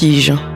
Vertige.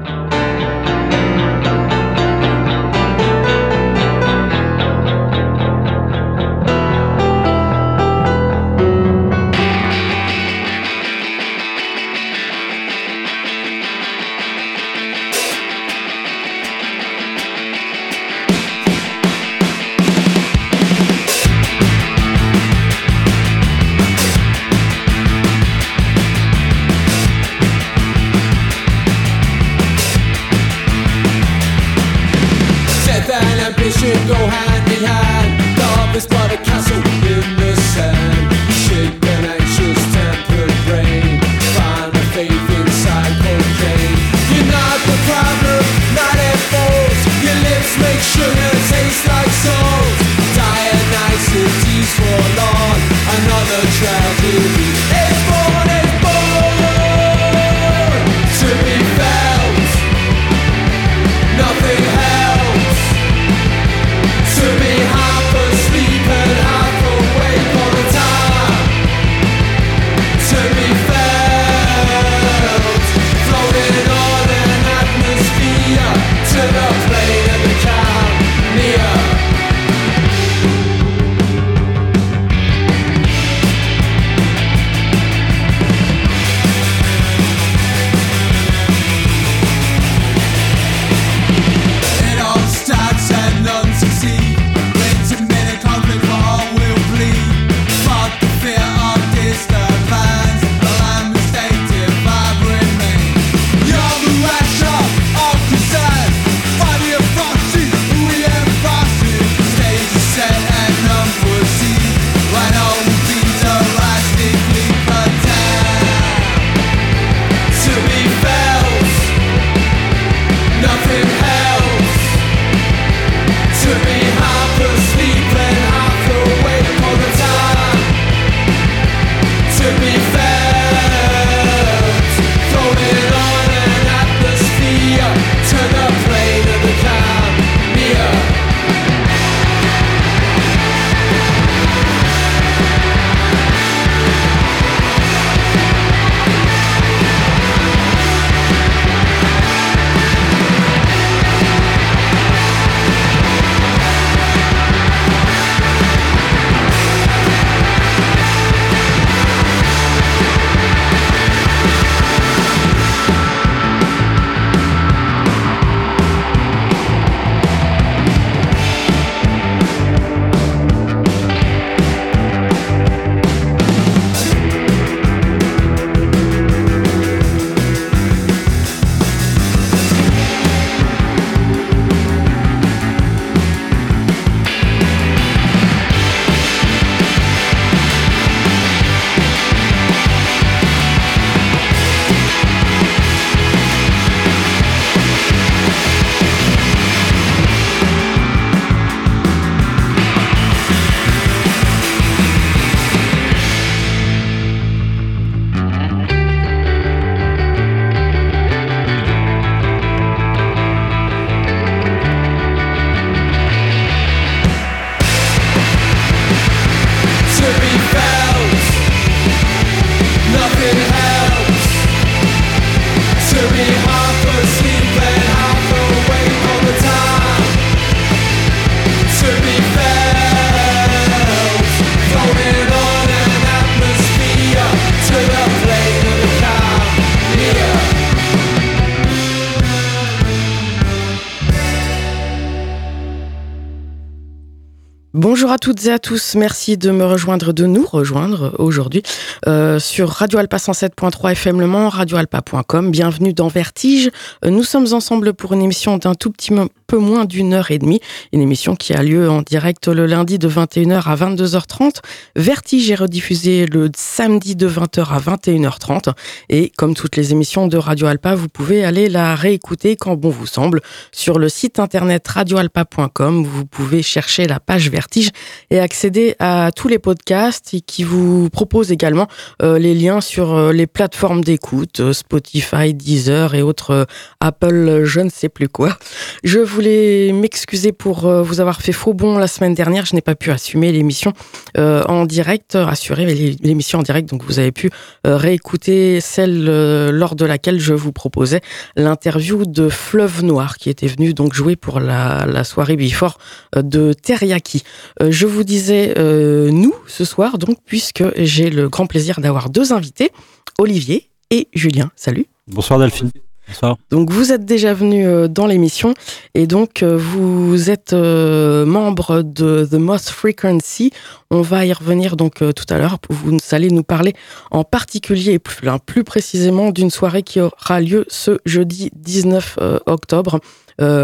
Toutes et à tous, merci de me rejoindre, de nous rejoindre aujourd'hui euh, sur Radio Alpa 107.3 FM Le Mans, radioalpa.com. Bienvenue dans Vertige. Euh, nous sommes ensemble pour une émission d'un tout petit peu moins d'une heure et demie, une émission qui a lieu en direct le lundi de 21h à 22h30. Vertige est rediffusé le samedi de 20h à 21h30 et comme toutes les émissions de Radio Alpa, vous pouvez aller la réécouter quand bon vous semble sur le site internet radioalpa.com. Vous pouvez chercher la page Vertige et accéder à tous les podcasts qui vous propose également les liens sur les plateformes d'écoute, Spotify, Deezer et autres Apple, je ne sais plus quoi. Je voulais m'excuser pour vous avoir fait faux bon la semaine dernière. Je n'ai pas pu assumer l'émission en direct, assurer l'émission en direct, donc vous avez pu réécouter celle lors de laquelle je vous proposais l'interview de Fleuve Noir qui était venu donc jouer pour la, soirée Before euh, de Teriyaki. Euh, je vous disais euh, nous ce soir donc puisque j'ai le grand plaisir d'avoir deux invités, Olivier et Julien. Salut. Bonsoir Delphine. Bonsoir. Donc vous êtes déjà venu dans l'émission et donc vous êtes membre de The Most Frequency. On va y revenir donc tout à l'heure. Vous allez nous parler en particulier et plus, plus précisément d'une soirée qui aura lieu ce jeudi 19 octobre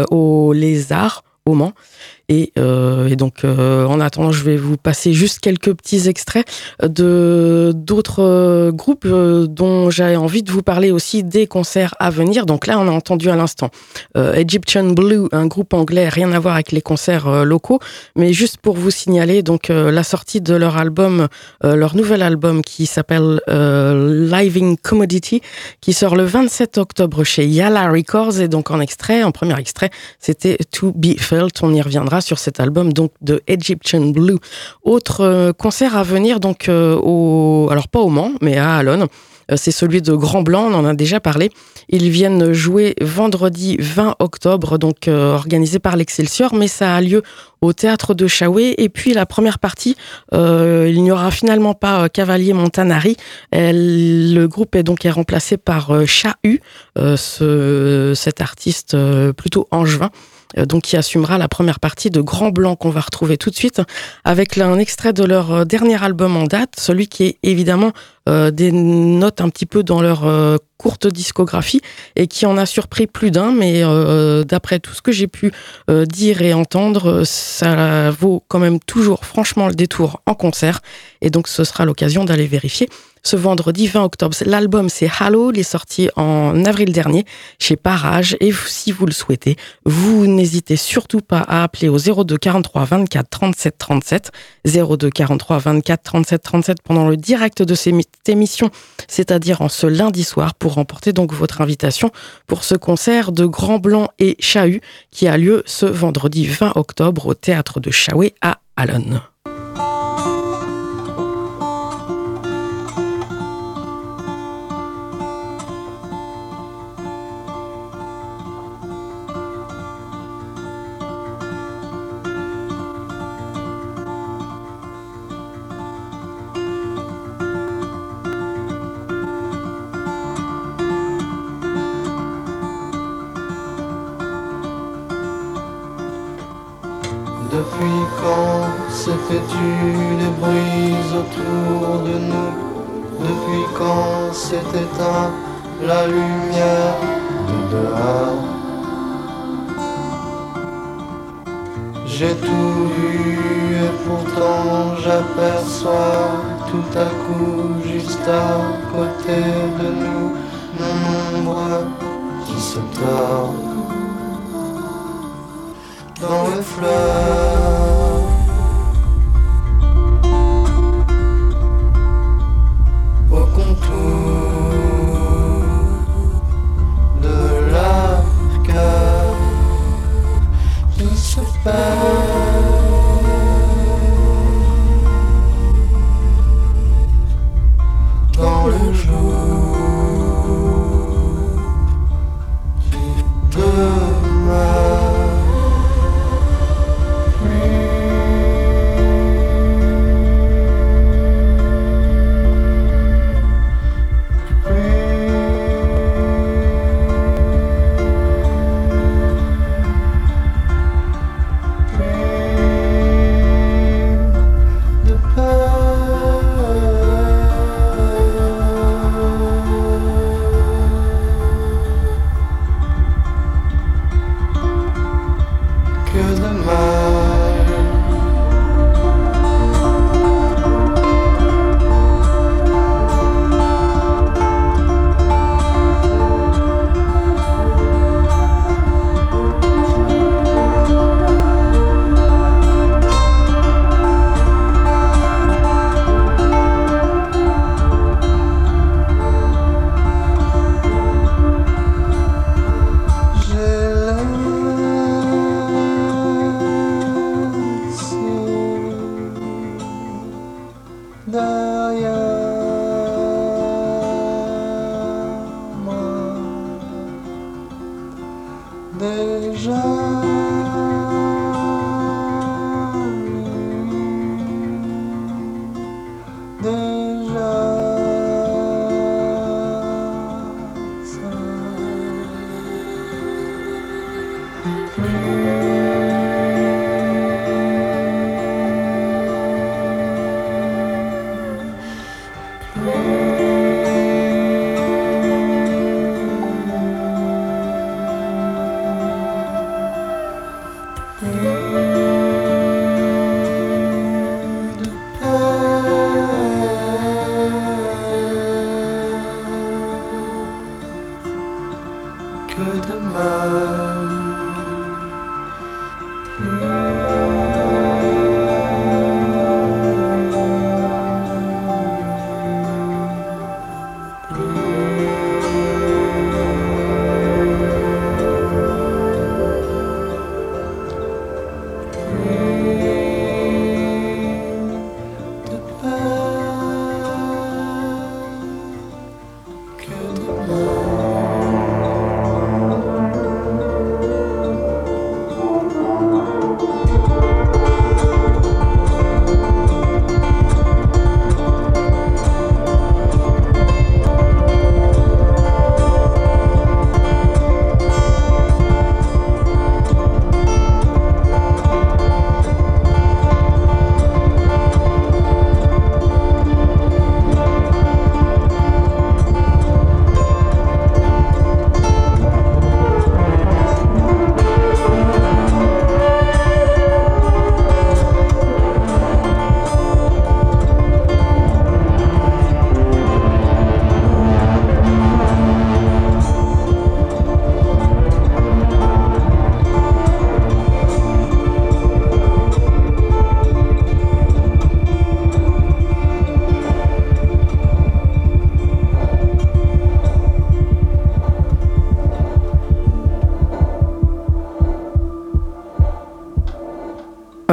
au Lézard au Mans. Euh, et, donc, euh, en attendant, je vais vous passer juste quelques petits extraits de d'autres euh, groupes dont j'ai envie de vous parler aussi des concerts à venir. Donc là, on a entendu à l'instant Egyptian Blue, un groupe anglais, rien à voir avec les concerts locaux, mais juste pour vous signaler donc la sortie de leur album, leur nouvel album qui s'appelle Living Commodity, qui sort le 27 octobre chez Yala Records. Et donc en extrait, en premier extrait, c'était To Be Felt. On y reviendra sur cet album donc de Egyptian Blue. Autre euh, concert à venir donc euh, au alors pas au Mans mais à Alonne. Euh, c'est celui de Grand Blanc, on en a déjà parlé. Ils viennent jouer vendredi 20 octobre, donc organisé par l'Excelsior, mais ça a lieu au théâtre de Chaoué. Et puis la première partie, il n'y aura finalement pas Cavalier Montanari. le groupe est donc est remplacé par Chahu, ce, cet artiste plutôt angevin. Euh, donc qui assumera la première partie de Grand Blanc qu'on va retrouver tout de suite avec un extrait de leur euh, dernier album en date, celui qui est évidemment euh, des notes un petit peu dans leur courte discographie et qui en a surpris plus d'un, mais d'après tout ce que j'ai pu dire et entendre, ça vaut quand même toujours franchement le détour en concert. Et donc ce sera l'occasion d'aller vérifier ce vendredi 20 octobre. L'album, c'est Halo, il est sorti en avril dernier chez Parage. Et si vous le souhaitez, vous n'hésitez surtout pas à appeler au 02 43 24 37 37. 02 43 24 37 37 pendant le direct de cette émission, c'est-à-dire en ce lundi soir, pour remporter donc votre invitation pour ce concert de Grand Blanc et Chahut qui a lieu ce vendredi 20 octobre au théâtre de Chaoué à Alonne.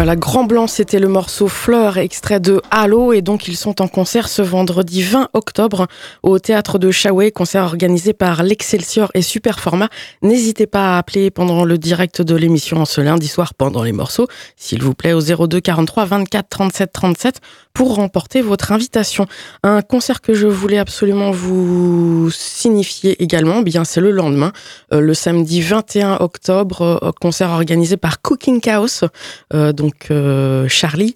Voilà, Grand Blanc, c'était le morceau Fleur, extrait de Halo, et donc ils sont en concert ce vendredi 20 octobre au théâtre de Chaoué, concert organisé par l'Excelsior et Superformat. N'hésitez pas à appeler pendant le direct de l'émission ce lundi soir pendant les morceaux, s'il vous plaît, au 02 43 24 37 37 pour remporter votre invitation. Un concert que je voulais absolument vous signifier également, bien c'est le lendemain, euh, le samedi 21 octobre, euh, concert organisé par Cooking Chaos, euh, donc Charlie.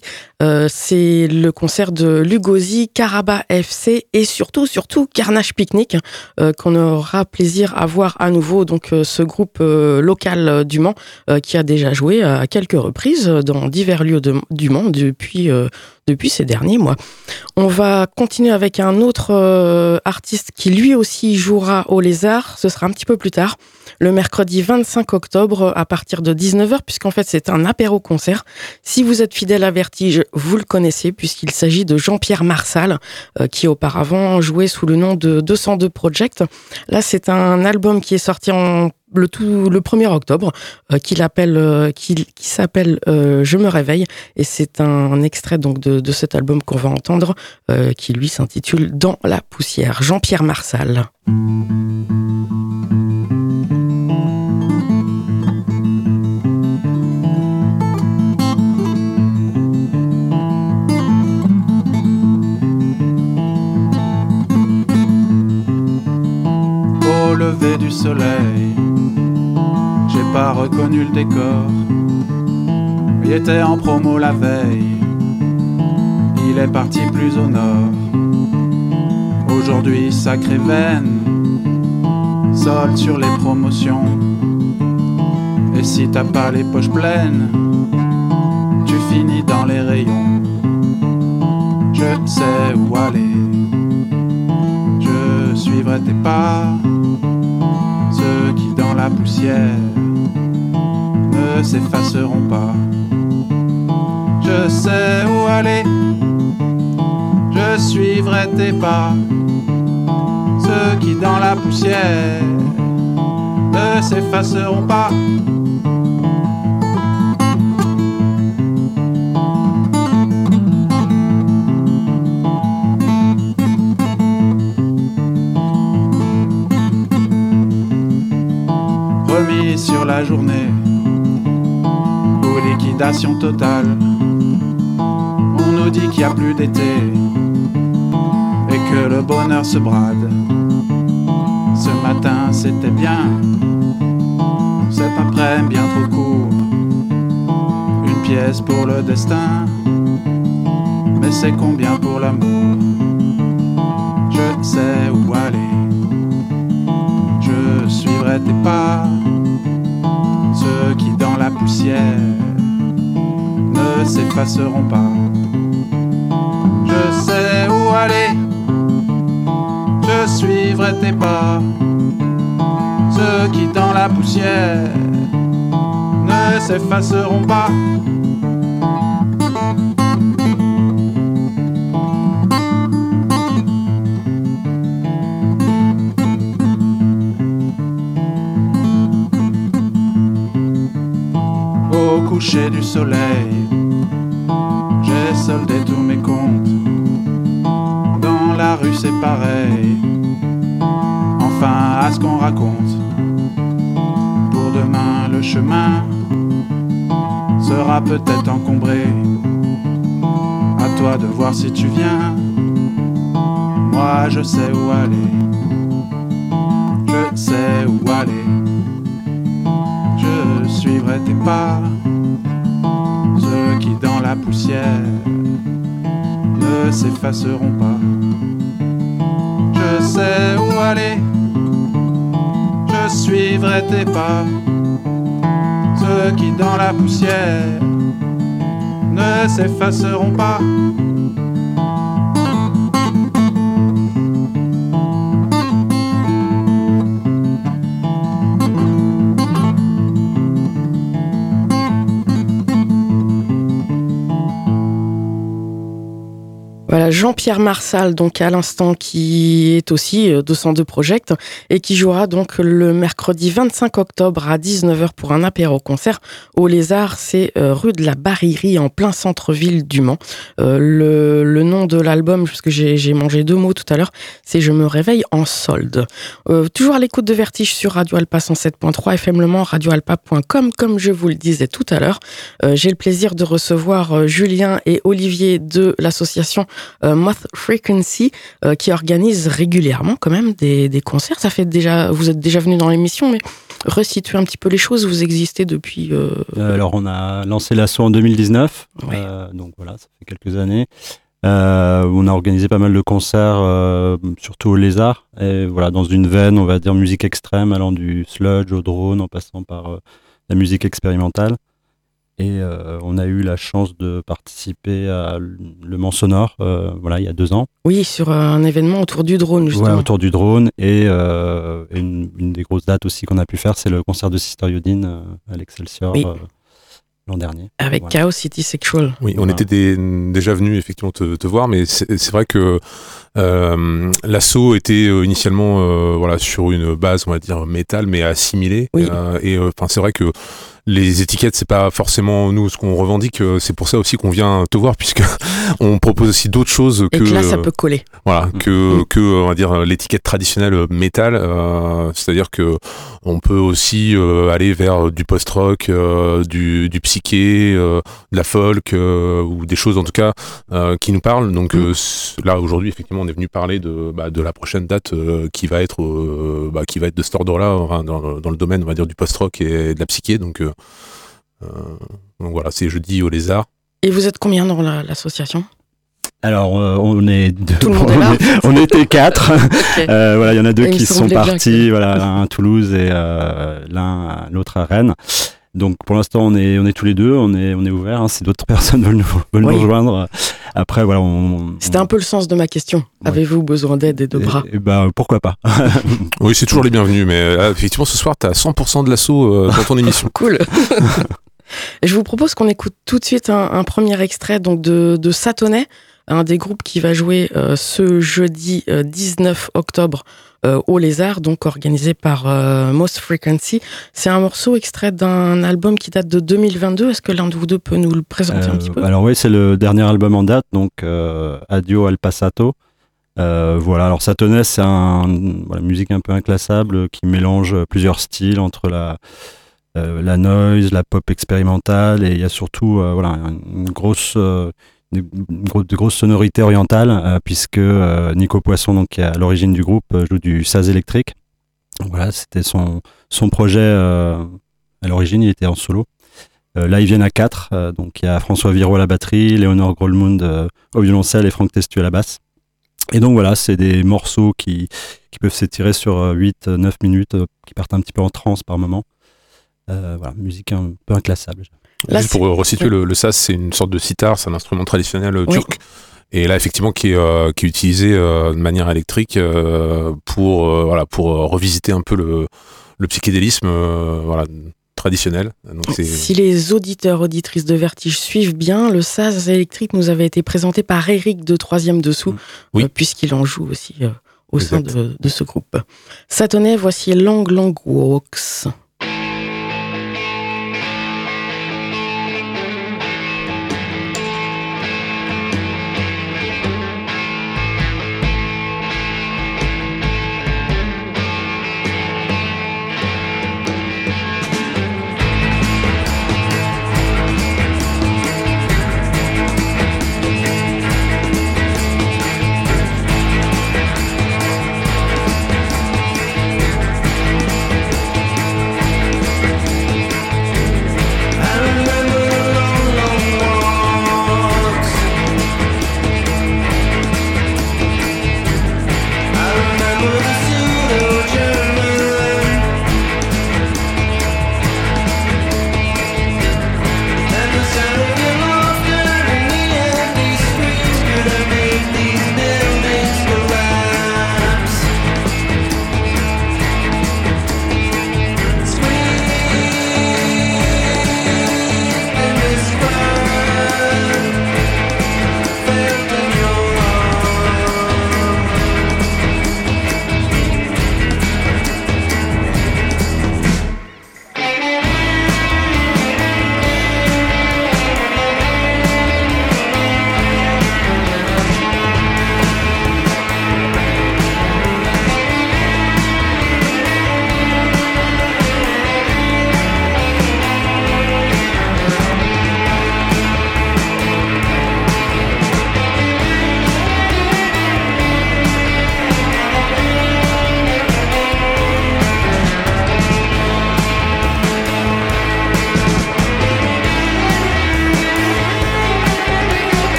C'est le concert de Lugosi, Caraba FC et surtout, surtout Carnage Picnic qu'on aura plaisir à voir à nouveau. Donc ce groupe local du Mans qui a déjà joué à quelques reprises dans divers lieux du Mans depuis depuis ces derniers mois. On va continuer avec un autre artiste qui lui aussi jouera au Lézard. Ce sera un petit peu plus tard le mercredi 25 octobre à partir de 19h, puisqu'en fait c'est un apéro-concert. Si vous êtes fidèle à Vertige, vous le connaissez, puisqu'il s'agit de Jean-Pierre Marsal, euh, qui auparavant jouait sous le nom de 202 Project. Là, c'est un album qui est sorti en le tout le 1er octobre euh, euh, qui, s'appelle Je me réveille et c'est un, extrait donc de, de cet album qu'on va entendre qui lui s'intitule Dans la poussière Jean-Pierre Marsal. lever du soleil. Pas reconnu le décor. Il était en promo la veille. Il est parti plus au nord. Aujourd'hui, sacré veine. Solde sur les promotions. Et si t'as pas les poches pleines, tu finis dans les rayons. Je sais où aller. Je suivrai tes pas qui dans la poussière ne s'effaceront pas. Je sais où aller, je suivrai tes pas. Ceux qui dans la poussière ne s'effaceront pas. sur la journée totale. On nous dit qu'il n'y a plus d'été et que le bonheur se brade. Ce matin c'était bien, cet après bien trop court. Une pièce pour le destin, mais c'est combien pour l'amour? Je sais où aller, je suivrai tes pas ceux qui dans la poussière s'effaceront pas. Je sais où aller, je suivrai tes pas. Ceux qui dans la poussière ne s'effaceront pas. coucher du soleil, c'est pareil, enfin à ce qu'on raconte. Pour demain le chemin sera peut-être encombré. À toi de voir si tu viens. Moi je sais où aller. Je sais où aller. Je suivrai tes pas qui dans la poussière ne s'effaceront pas. Je sais où aller, je suivrai tes pas. Ceux qui dans la poussière ne s'effaceront pas. Jean-Pierre Marsal, donc à l'instant, qui est aussi euh, 202 Project et qui jouera donc le mercredi 25 octobre à 19h pour un apéro-concert au Lézard. C'est euh, rue de la Barillerie en plein centre-ville du Mans. Euh, le, nom de l'album, puisque j'ai mangé deux mots tout à l'heure, c'est Je me réveille en solde. Euh, toujours à l'écoute de Vertige sur Radio Alpa 107.3 FM radioalpa.com. Comme je vous le disais tout à l'heure, euh, j'ai le plaisir de recevoir euh, Julien et Olivier de l'association euh, Moth Frequency euh, qui organise régulièrement quand même des, des concerts. Ça fait déjà, vous êtes déjà venu dans l'émission, mais resituez un petit peu les choses. Vous existez depuis. euh, Euh, alors, on a lancé l'assaut en 2019, Ouais. euh, donc voilà, ça fait quelques années. Euh, on a organisé pas mal de concerts, euh, surtout au Lézard, et voilà, dans une veine, on va dire musique extrême, allant du sludge au drone, en passant par euh, la musique expérimentale. Et euh, on a eu la chance de participer à Le Mans Sonore, euh, voilà, il y a deux ans. Oui, sur un événement autour du drone, justement. Ouais, autour du drone. Et, euh, et une, une des grosses dates aussi qu'on a pu faire, c'est le concert de Sister Yodine à l'Excelsior Oui. euh, l'an dernier. Avec Voilà. Chaos City Sexual. Oui, on Voilà. était des- déjà venu effectivement te, te voir, mais c'est vrai que euh, l'assaut était initialement euh, voilà sur une base on va dire métal, mais assimilé. Oui. Euh, et euh, enfin c'est vrai que les étiquettes c'est pas forcément nous ce qu'on revendique. euh, C'est pour ça aussi qu'on vient te voir puisque on propose aussi d'autres choses Et que que là, ça euh, peut coller. voilà Mm. que que on va dire l'étiquette traditionnelle euh, métal euh, c'est-à-dire que on peut aussi euh, aller vers du post-rock euh, du, du psyché euh, de la folk euh, ou des choses en tout cas euh, qui nous parlent donc Mm. euh, là aujourd'hui effectivement on est venu parler de bah, de la prochaine date euh, qui va être euh, bah, qui va être de cet ordre là dans, le- dans le domaine on va dire du post-rock et de la psyché donc euh, euh, donc voilà c'est jeudi au lézard Et vous êtes combien dans la- l'association? Alors, euh, on est deux. Tout le monde est là. on, on était quatre. Euh, voilà, il y en a deux qui sont partis. Voilà, l'un à Toulouse et euh, l'un, l'autre à Rennes. Donc, pour l'instant, on est, on est tous les deux. On est, on est ouvert. hein, si d'autres personnes veulent nous, veulent Oui. nous rejoindre. Après, voilà, on. C'était un peu le sens de ma question. Ouais. Avez-vous besoin d'aide et de bras Et, et ben, pourquoi pas oui c'est toujours les bienvenus mais euh, effectivement ce soir t'as 100% de l'assaut euh, dans ton émission Cool. Et Je vous propose qu'on écoute tout de suite un, un premier extrait donc de, de Satonnet, un des groupes qui va jouer euh, ce jeudi euh, 19 octobre euh, au Lézard, donc organisé par euh, Most Frequency. C'est un morceau extrait d'un album qui date de 2022. Est-ce que l'un de vous deux peut nous le présenter un Euh, petit peu? Alors oui, c'est le dernier album en date, donc euh, Adio al Passato. Euh, voilà, alors Satonès, c'est une musique un peu inclassable euh, qui mélange plusieurs styles entre la, euh, la noise, la pop expérimentale et il y a surtout euh, voilà, une grosse, euh, de grosses sonorités orientales euh, puisque euh, Nico Poisson, donc, qui est à l'origine du groupe, euh, joue du saz électrique. Voilà, c'était son, projet à l'origine, il était en solo. Là, ils viennent à 4. donc, il y a François Viro à la batterie, Léonore Grolmund au violoncelle et Franck Testu à la basse. Et donc, voilà, c'est des morceaux qui, qui peuvent s'étirer sur 8-9 minutes, qui partent un petit peu en transe par moment. Voilà, musique un peu inclassable. Là, Juste pour resituer, le, le sas, c'est une sorte de sitar, c'est un instrument traditionnel euh, Oui. turc. Et là, effectivement, qui est, euh, qui est utilisé euh, de manière électrique euh, pour, voilà, pour revisiter un peu le, le psychédélisme voilà, traditionnel. Donc, Si les auditeurs, auditrices de Vertige suivent bien, le saz électrique nous avait été présenté par Eric de Troisième Dessous, Mm. Oui. puisqu'il en joue aussi au sein de ce groupe. Satonnet, voici Long Long Walks.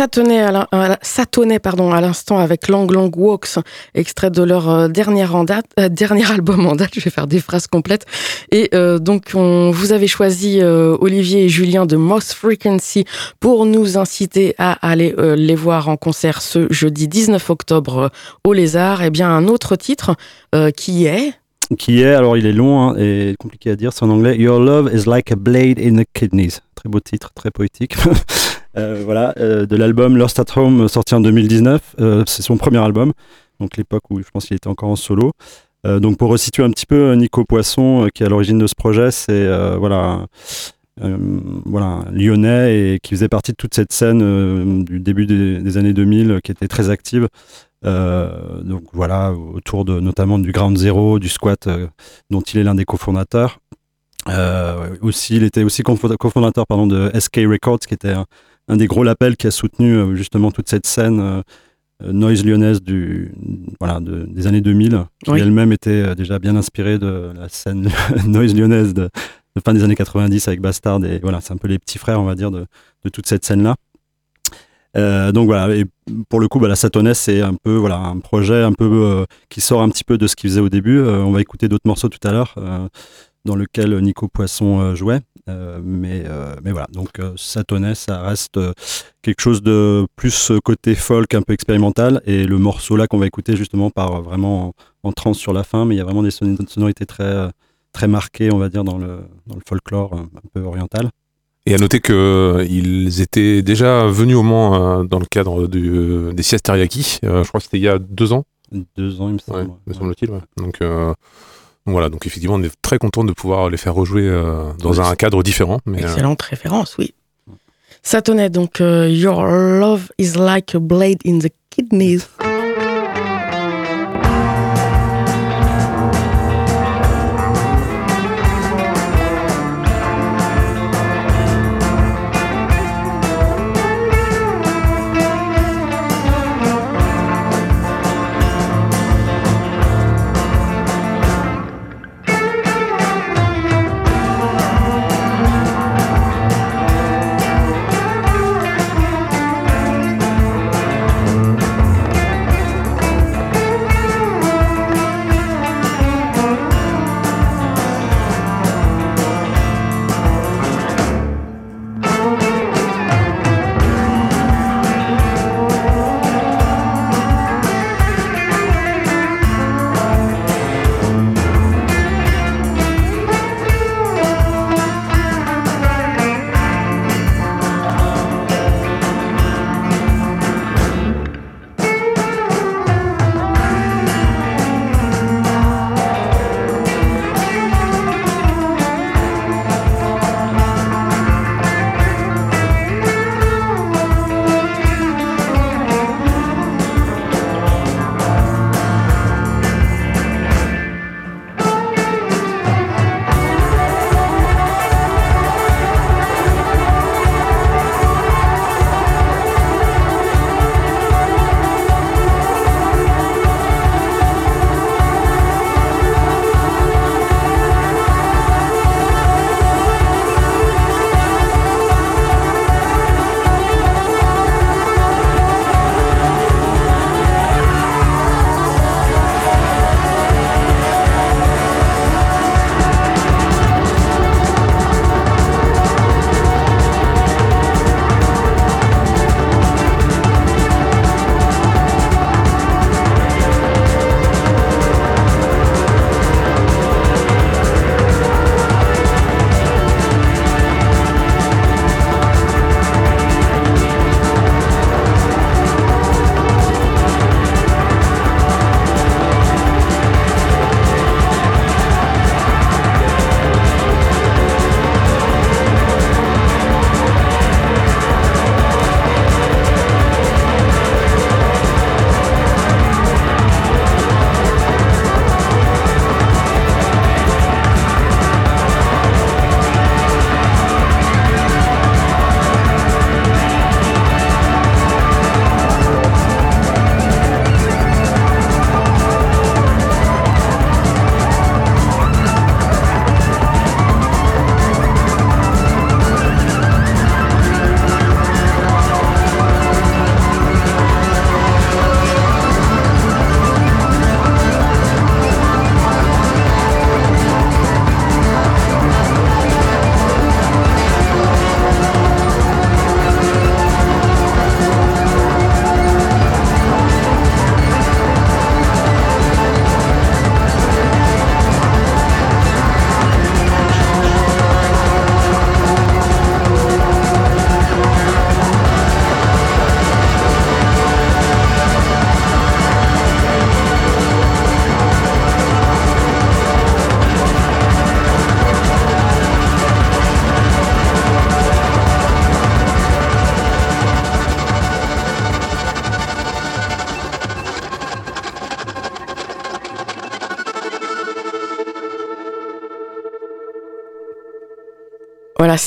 Ça tenait à, l'instant avec Lang Lang Walks, extrait de leur euh, date, euh, dernier album en date. Je vais faire des phrases complètes. Et euh, donc, on, vous avez choisi Olivier et Julien de Moss Frequency pour nous inciter à aller les voir en concert ce jeudi 19 octobre au Lézard. Et bien, un autre titre qui est? Qui est, alors il est long hein, et compliqué à dire, c'est en anglais. Your love is like a blade in the kidneys. Très beau titre, très poétique. Euh, voilà, euh, de l'album Lost at Home sorti en 2019. Euh, c'est son premier album, donc l'époque où je pense qu'il était encore en solo. Euh, donc pour resituer un petit peu, Nico Poisson, euh, qui est à l'origine de ce projet, c'est euh, voilà, euh, voilà, un lyonnais et qui faisait partie de toute cette scène euh, du début des, années 2000 euh, qui était très active. Euh, donc voilà, autour de notamment du Ground Zero, du squat, euh, dont il est l'un des cofondateurs. Euh, aussi, il était aussi cofondateur pardon, de SK Records, qui était un, un des gros labels qui a soutenu euh, justement toute cette scène euh, euh, noise lyonnaise du, voilà, de- des années 2000, qui Oui. elle-même était déjà bien inspirée de la scène noise lyonnaise de, de fin des années 90 avec Bastard. Et voilà, c'est un peu les petits frères, on va dire, de, de toute cette scène-là. Euh, donc voilà, et pour le coup, bah, la Satonès, c'est un peu voilà un projet un peu euh, qui sort un petit peu de ce qu'il faisait au début. Euh, on va écouter d'autres morceaux tout à l'heure dans lequel Nico Poisson euh, jouait. Euh, mais, euh, mais voilà, donc euh, Satonès, ça reste quelque chose de plus côté folk, un peu expérimental. Et le morceau là qu'on va écouter justement part vraiment en, en transe sur la fin, mais il y a vraiment des son- sonorités très, très marquées, on va dire, dans le, dans le folklore un peu oriental. Et à noter qu'ils étaient déjà venus au Mans euh, dans le cadre du, des siestes teriyaki. Je crois que c'était il y a deux ans, Deux ans, il me ouais, semble. me semble-t-il. ouais. Donc, donc voilà, donc effectivement, on est très content de pouvoir les faire rejouer euh, dans Oui, un cadre différent. Mais, euh, excellente référence, oui. Ça tenait donc euh, Your love is like a blade in the kidneys.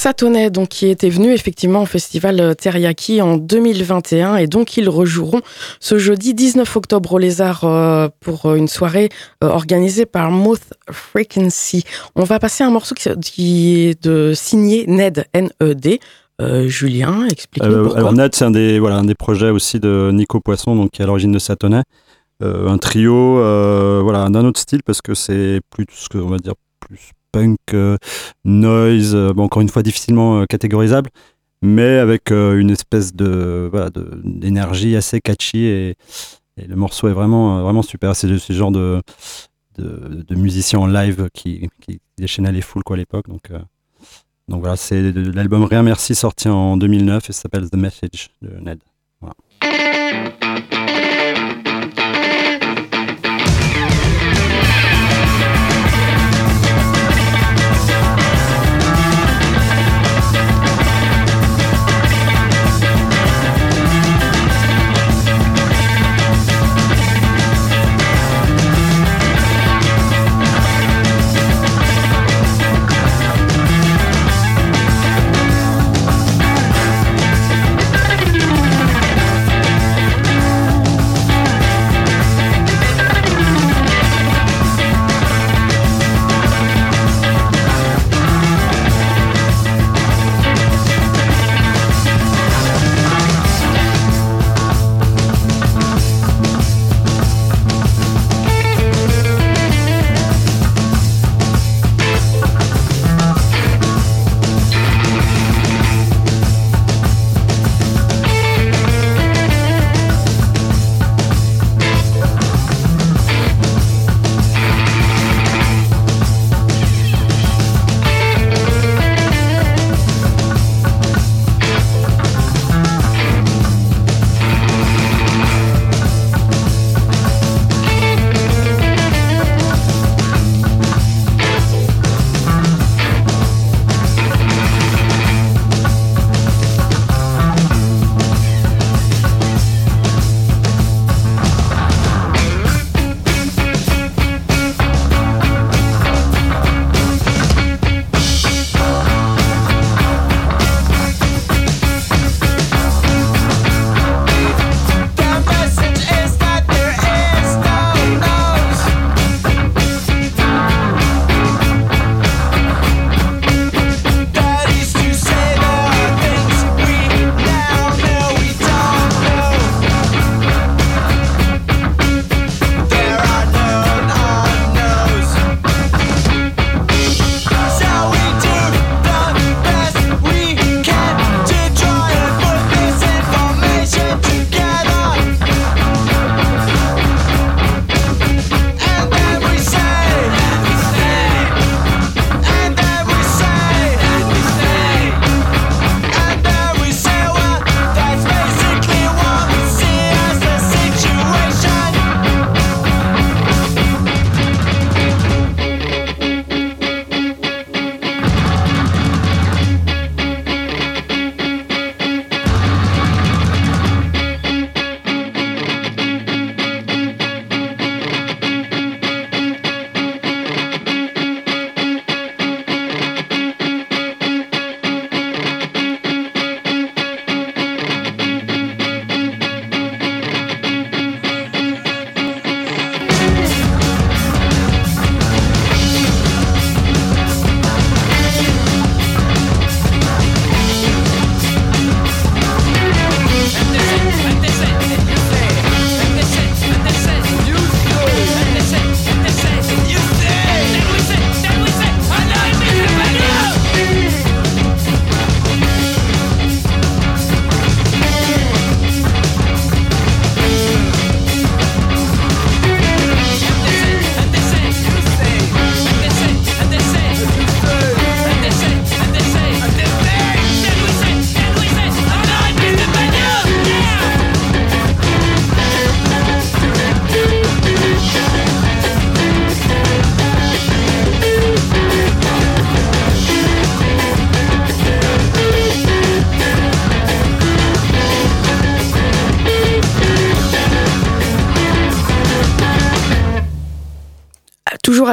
Voilà, Satonnet, donc, qui était venu effectivement au festival euh, Teriyaki en 2021 et donc ils rejoueront ce jeudi 19 octobre au Lézard euh, pour euh, une soirée euh, organisée par Moth Frequency. On va passer un morceau qui, est de signé Ned, N-E-D. Euh, Julien, explique-nous pourquoi. alors Ned, c'est un des voilà un des projets aussi de Nico Poisson, donc qui est à l'origine de Satonnet. Euh, un trio, voilà, d'un autre style parce que c'est plus ce que on va dire plus punk, euh, noise, euh, encore une fois difficilement euh, catégorisable, mais avec une espèce de voilà d'énergie assez catchy et, le morceau est vraiment vraiment super. C'est ce genre de de, musiciens en live qui, qui déchaînaient les foules quoi à l'époque, donc. donc voilà, c'est l'album Rien Merci sorti en 2009 et s'appelle The Message de Ned.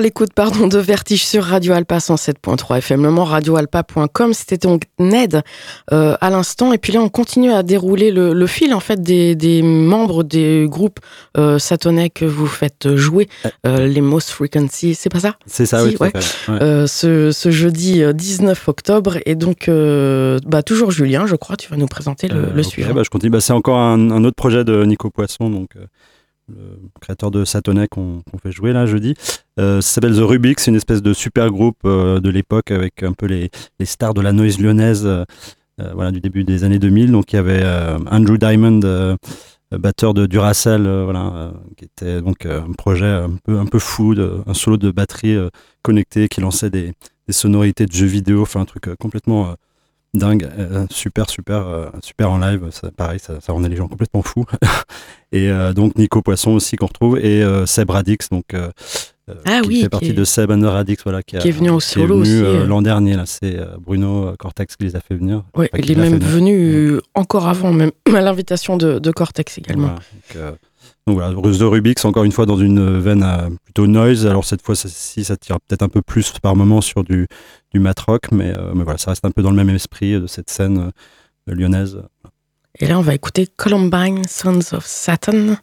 À l'écoute pardon, de Vertige sur Radio Alpa 107.3 FM, le radioalpa.com. C'était donc Ned euh, à l'instant. Et puis là, on continue à dérouler le, le fil en fait des, des, membres des groupes euh, satonais que vous faites jouer, euh, les Most Frequency. C'est pas ça? C'est ça, Si, oui. ouais. ouais. Euh, ce, ce jeudi euh, 19 octobre. Et donc, euh, bah, toujours Julien, je crois, tu vas nous présenter le, Euh, le suivant. bah, je continue. Bah, c'est encore un, un autre projet de Nico Poisson, donc euh, créateur de Satonnet qu'on fait jouer là jeudi. Euh, ça s'appelle The Rubik, c'est une espèce de super groupe euh, de l'époque avec un peu les, les stars de la noise lyonnaise euh, euh, voilà, du début des années 2000. Donc il y avait Andrew Diamond, batteur de Duracell, voilà, qui était donc un projet un peu, un peu fou, de- un solo de batterie euh, connecté qui lançait des, des sonorités de jeux vidéo, enfin un truc complètement dingue, euh, super, super, euh, super en live. Ça, pareil, ça, ça rendait les gens complètement fous. et euh, donc Nico Poisson aussi qu'on retrouve et euh, Seb Radix, donc euh, euh, Ah qui oui, fait qui partie est- de Seb and the Radix, voilà, qui, a- est venu qui solo aussi, euh, euh. l'an dernier. Là, c'est euh, Bruno euh, Cortex qui les a fait venir. Enfin, il est même venu euh, encore avant, même à l'invitation de, de Cortex également. Voilà, donc, euh, donc voilà, Ruse de Rubik, c'est encore une fois dans une veine euh, plutôt noise. Alors cette fois-ci, ça tire peut-être un peu plus par moment sur du, du mat rock, mais, euh, mais voilà, ça reste un peu dans le même esprit de cette scène euh, lyonnaise. Et là, on va écouter Columbine Sons of Saturn,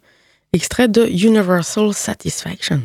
extrait de Universal Satisfaction.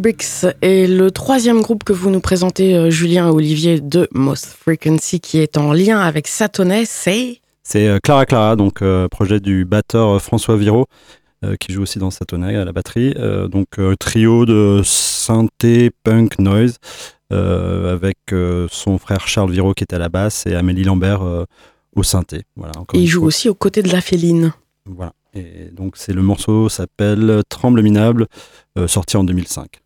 Rubiks est le troisième groupe que vous nous présentez, euh, Julien et Olivier, de Most Frequency, qui est en lien avec Satonnet. C'est C'est euh, Clara Clara, donc euh, projet du batteur François Viro, euh, qui joue aussi dans Satonnet à la batterie. Euh, donc trio de synthé, punk, noise. avec son frère Charles Viro qui est à la basse et Amélie Lambert au synthé. Voilà, encore Et il joue fois. aussi aux côtés de la féline. Voilà. Et donc c'est le morceau s'appelle Tremble minable, euh, sorti en 2005.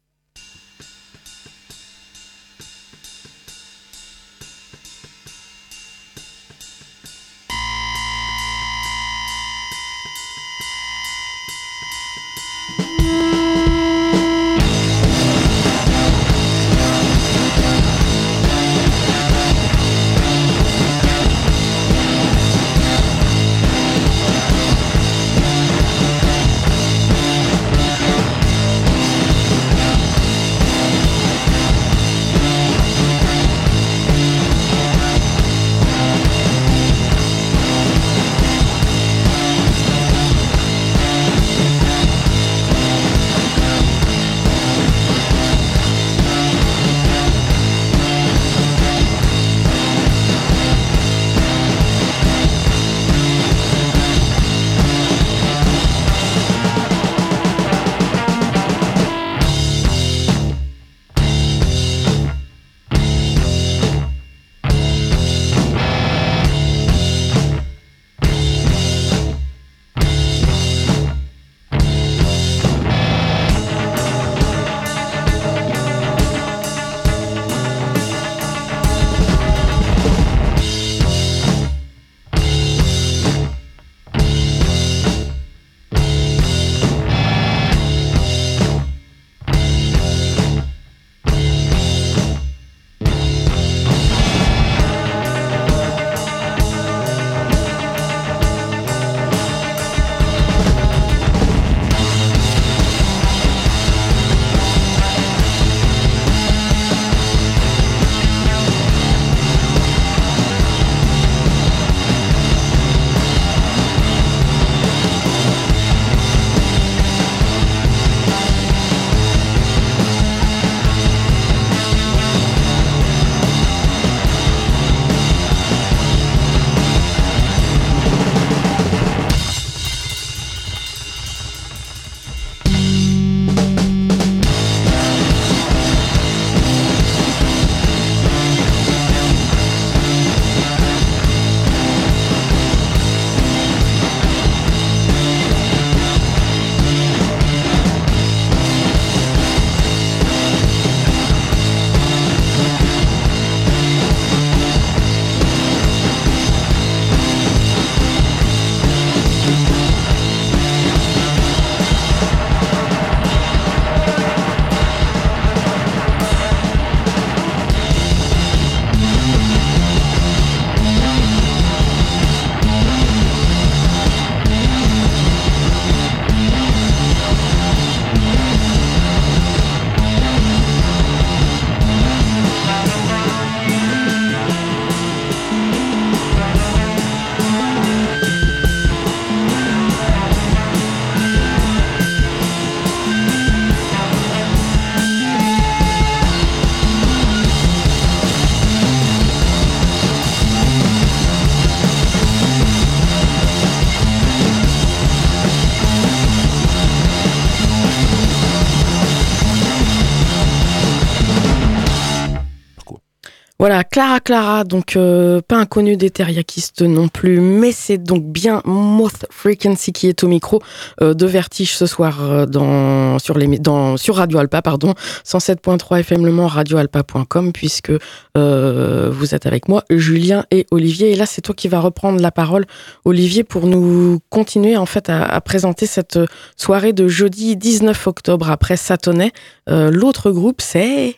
Voilà, Clara Clara, donc euh, pas inconnu des terriakistes non plus, mais c'est donc bien Moth Frequency qui est au micro euh, de Vertige ce soir euh, dans, sur, Radio Alpa, pardon, 107.3 FM Le Mans, radioalpa.com, puisque euh, vous êtes avec moi, Julien et Olivier. Et là, c'est toi qui vas reprendre la parole, Olivier, pour nous continuer en fait à, présenter cette soirée de jeudi 19 octobre après Satonnet. L'autre groupe, c'est...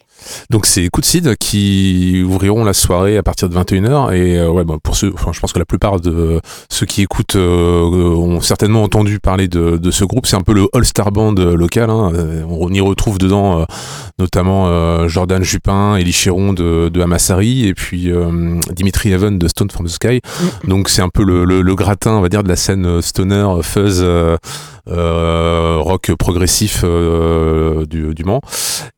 Donc c'est Coup de Cid qui ouvriront la soirée à partir de 21h et euh, ouais bah, pour ceux enfin je pense que la plupart de ceux qui écoutent euh, ont certainement entendu parler de, de ce groupe. C'est un peu le All Star Band local hein. Euh, on y retrouve dedans euh, notamment euh, Jordan Jupin Elie Chiron de, de et puis euh, Dimitri Even de Stone from the Sky. Donc c'est un peu le, le, le gratin on va dire de la scène stoner fuzz euh, euh, rock progressif euh, du, du Mans.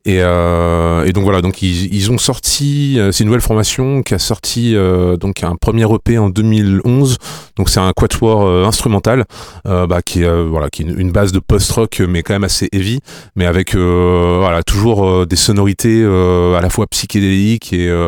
Et, euh, et donc voilà, donc ils, ils ont sorti, euh, c'est une nouvelle formation qui a sorti euh, donc un premier EP en 2011. Donc c'est un quatuor euh, instrumental euh, bah, qui est euh, voilà qui est une, une base de post-rock mais quand même assez heavy, mais avec euh, voilà toujours euh, des sonorités euh, à la fois psychédéliques et euh,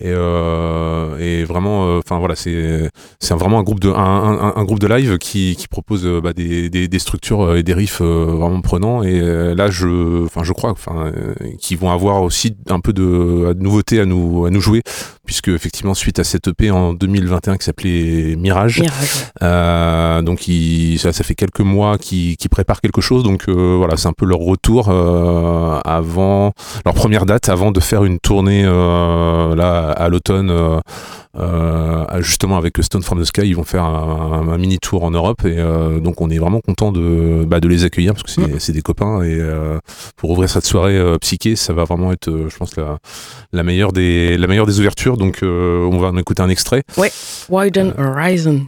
et, euh, et vraiment euh, enfin voilà c'est vraiment un groupe de un, un- un groupe de live qui, qui propose euh, bah, des, des, des structures et des riffs vraiment prenants. Et là je enfin je crois enfin qu'ils vont avoir aussi un peu de, de nouveautés à nous à nous jouer. Puisque effectivement suite à cette EP en 2021 qui s'appelait Mirage euh, donc il, ça, ça fait quelques mois qu'ils qu'ils préparent quelque chose. Donc euh, voilà, c'est un peu leur retour euh, avant leur première date, avant de faire une tournée là à l'automne. euh, euh, justement avec le Stone from the Sky, ils vont faire un, un mini tour en Europe et euh, donc on est vraiment content de, bah, de les accueillir parce que c'est c'est des copains et pour ouvrir cette soirée psyché, ça va vraiment être, je pense, la, la meilleure des la meilleure des ouvertures. Donc on va en écouter un extrait. Widen Horizon,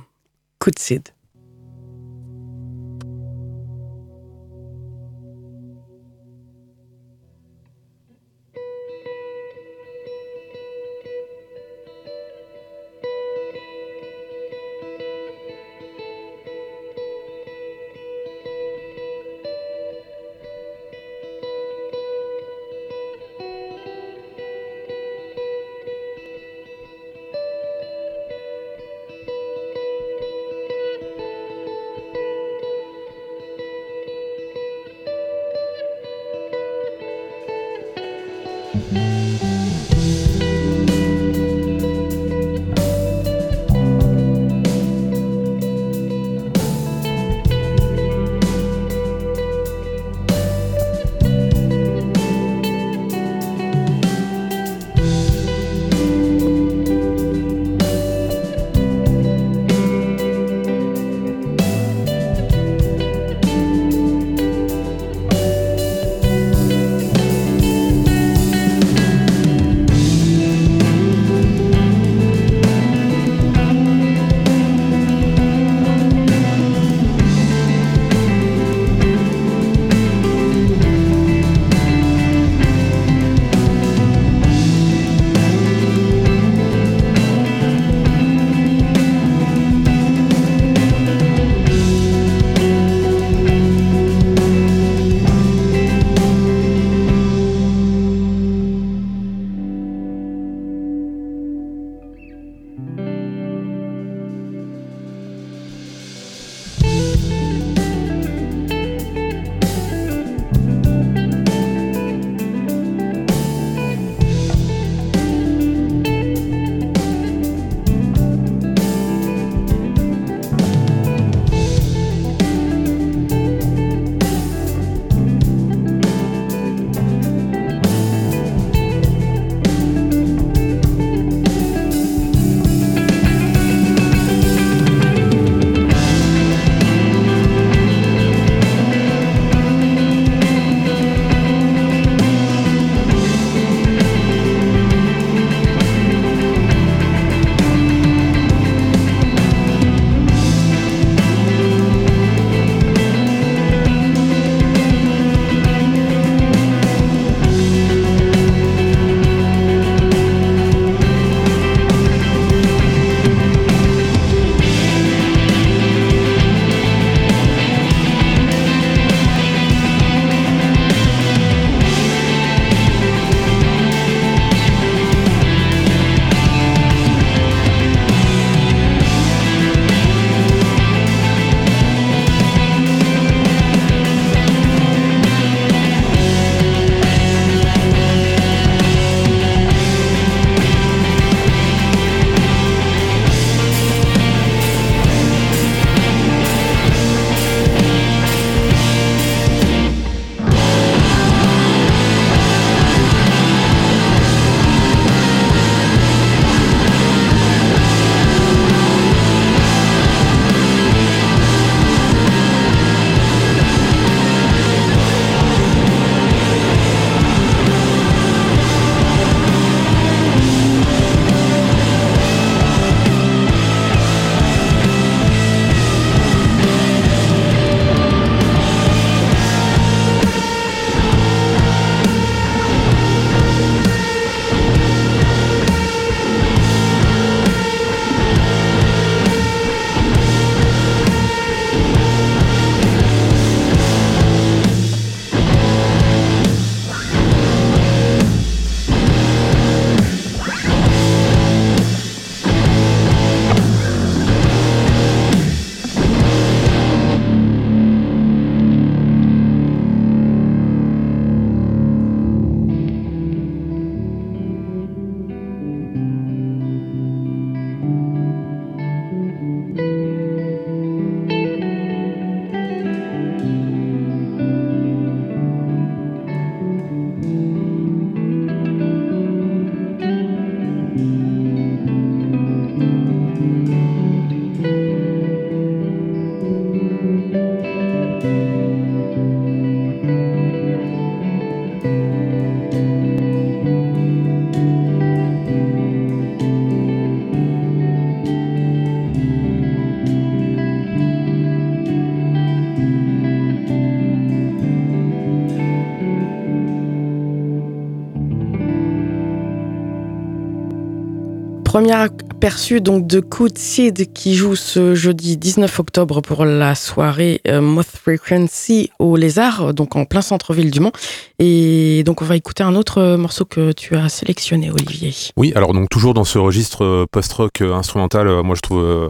Premier aperçu donc de Coot Seed qui joue ce jeudi 19 octobre pour la soirée euh, Moth Frequency au Lézard, donc en plein centre-ville du Mans. Et donc on va écouter un autre morceau que tu as sélectionné, Olivier. Oui, alors donc toujours dans ce registre euh, post-rock euh, instrumental, euh, moi je trouve euh,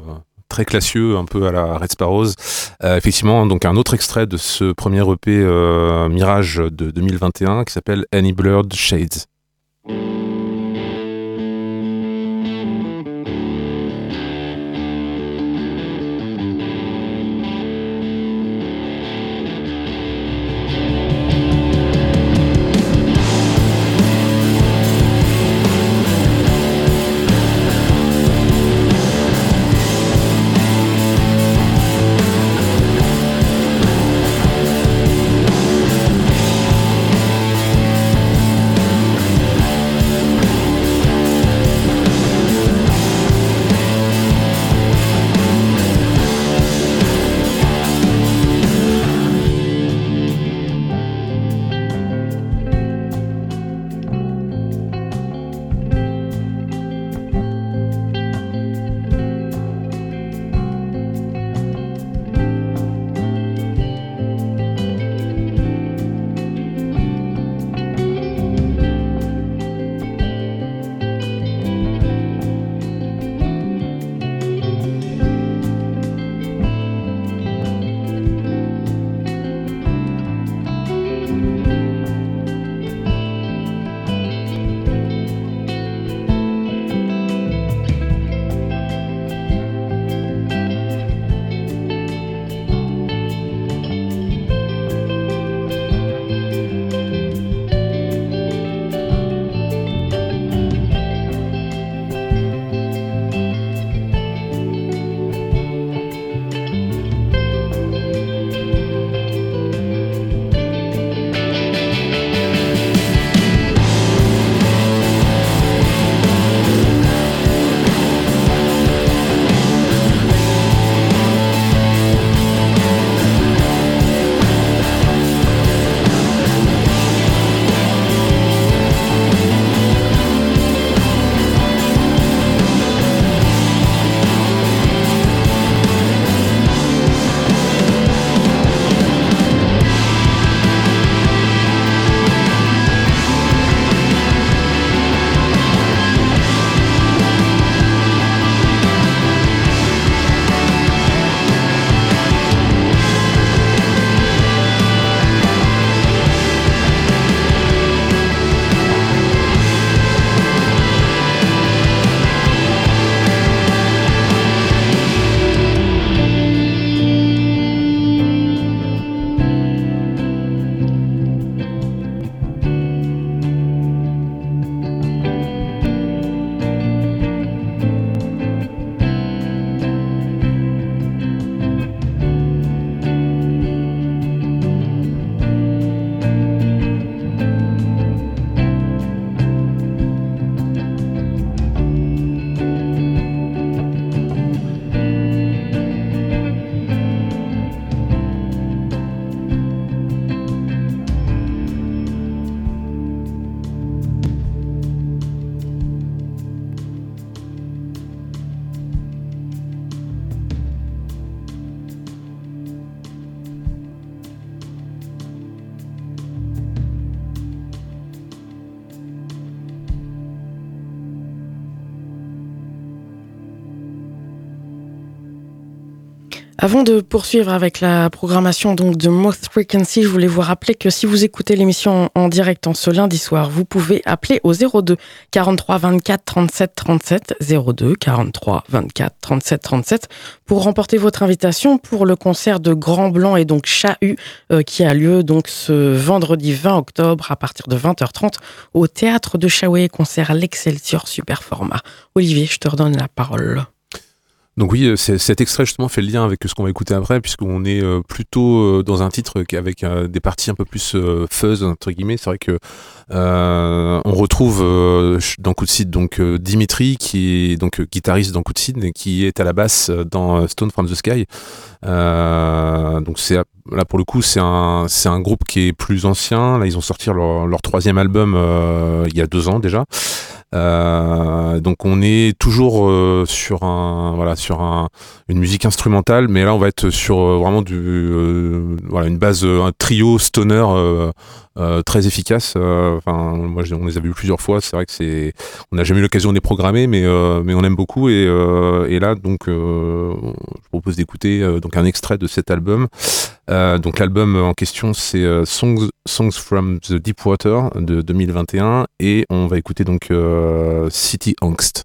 très classieux, un peu à la Red Sparrows. Euh, effectivement, donc un autre extrait de ce premier EP euh, Mirage de 2021 qui s'appelle Any Blurred Shades. Avant de poursuivre avec la programmation donc de Moth Frequency, je voulais vous rappeler que si vous écoutez l'émission en direct en ce lundi soir, vous pouvez appeler au 02 43 24 37 37 02 43 24 37 37 pour remporter votre invitation pour le concert de Grand Blanc et donc Chahut euh, qui a lieu donc ce vendredi 20 octobre à partir de 20h30 au théâtre de Chaoué, concert l'Excelsior Super Format. Olivier, je te redonne la parole. Donc oui, euh, cet extrait justement fait le lien avec ce qu'on va écouter après, puisqu'on est euh, plutôt euh, dans un titre avec des parties un peu plus fuzz entre guillemets. C'est vrai que euh, on retrouve dans Coup de donc Dimitri qui est donc guitariste dans Coup de et qui est à la basse dans Stone from the Sky. Euh, donc c'est là pour le coup c'est un groupe qui est plus ancien. Là ils ont sorti leur, troisième album il y a deux ans déjà. Euh, donc on est toujours euh, sur un voilà sur un, une musique instrumentale, mais là on va être sur euh, vraiment du euh, voilà une base euh, un trio stoner très efficace. Enfin moi on les a vus plusieurs fois. C'est vrai que c'est on n'a jamais eu l'occasion de les programmer, mais mais on aime beaucoup et, et là donc je propose d'écouter donc un extrait de cet album. Euh, donc l'album en question c'est euh, Songs, Songs from the Deep Water de 2021 et on va écouter donc euh, City Angst.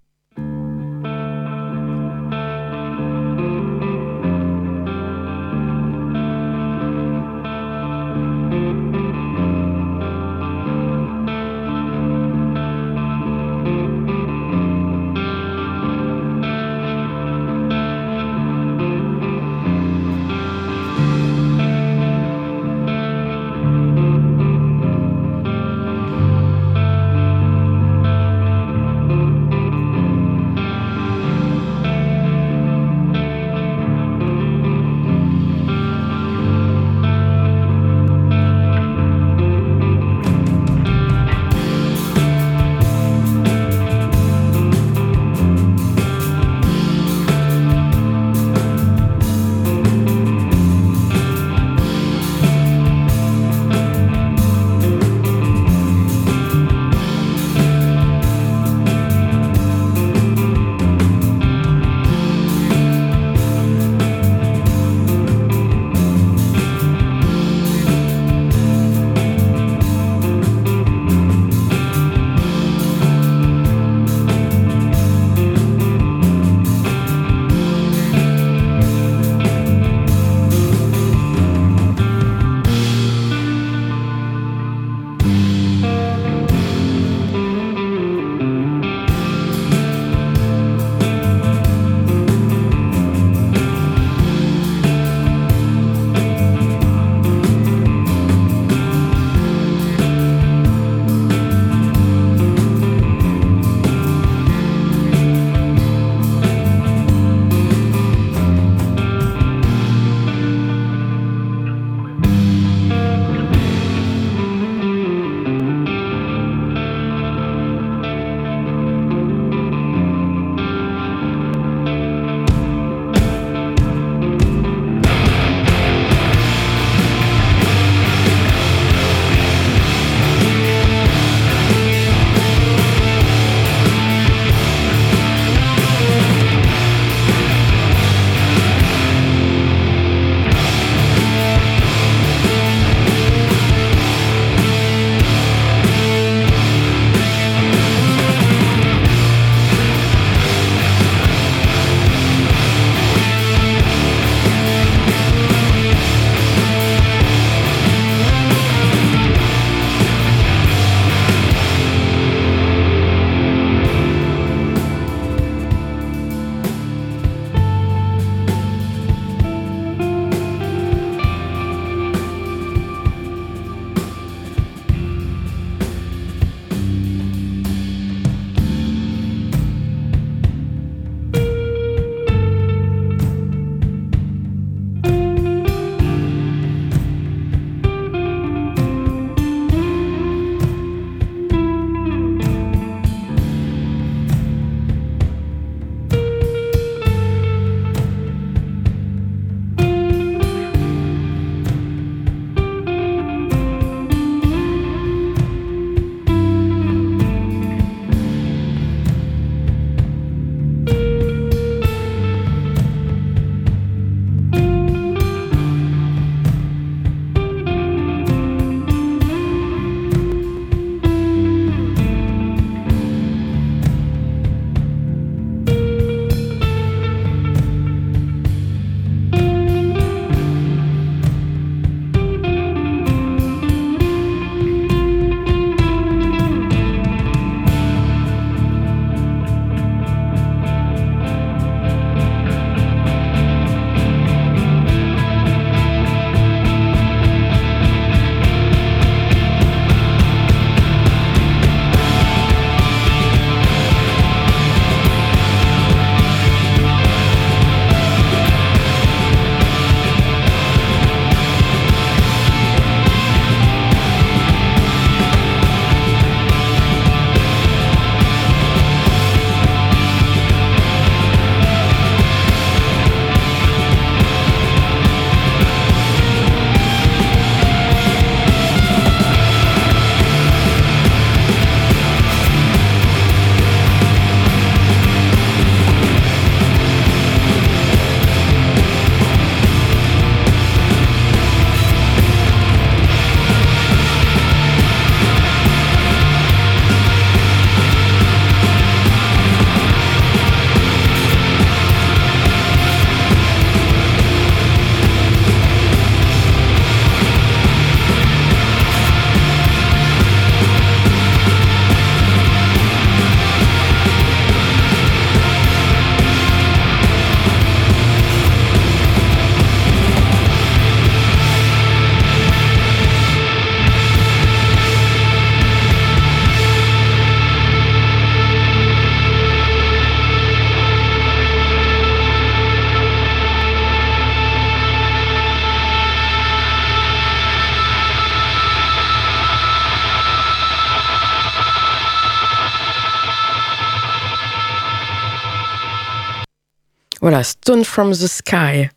Stone from the Sky.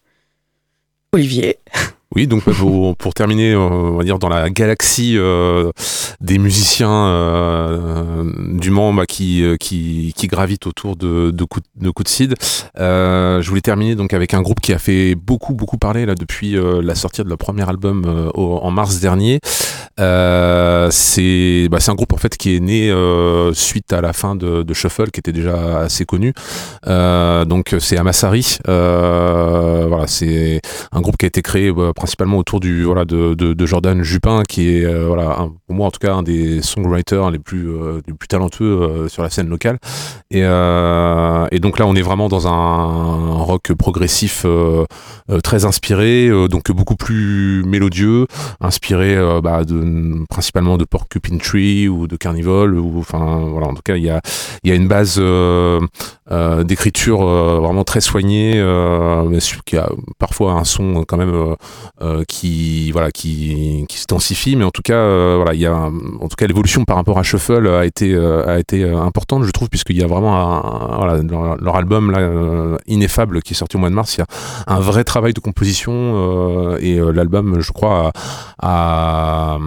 Olivier. Oui, donc bah, pour, terminer, euh, on va dire dans la galaxie euh, des musiciens euh, du Mans bah, qui, gravitent autour de, de, Coup, de Cid, je voulais terminer donc avec un groupe qui a fait beaucoup beaucoup parler là depuis la sortie de leur premier album en mars dernier. C'est bah, c'est un groupe en fait qui est né suite à la fin de, Shuffle qui était déjà assez connu. Donc c'est Amassari. Voilà, c'est un groupe qui a été créé bah, principalement autour du voilà de, de, Jordan Jupin qui est euh, voilà pour moi en tout cas un des songwriters les plus euh, les plus talentueux euh, sur la scène locale. Et, et donc là on est vraiment dans un rock progressif très inspiré donc beaucoup plus mélodieux inspiré bah, de principalement de Porcupine Tree ou de Carnival ou enfin voilà en tout cas il y a il y a une base d'écriture vraiment très soignée qui a parfois un son quand même euh, qui voilà qui qui se densifie mais en tout cas euh, voilà il y a en tout cas l'évolution par rapport à Shuffle a été euh, a été euh, importante je trouve puisqu'il y a vraiment un, un- voilà leur, leur album là euh, ineffable qui est sorti au mois de mars il y a un vrai travail de composition euh, et euh, l'album je crois a, a,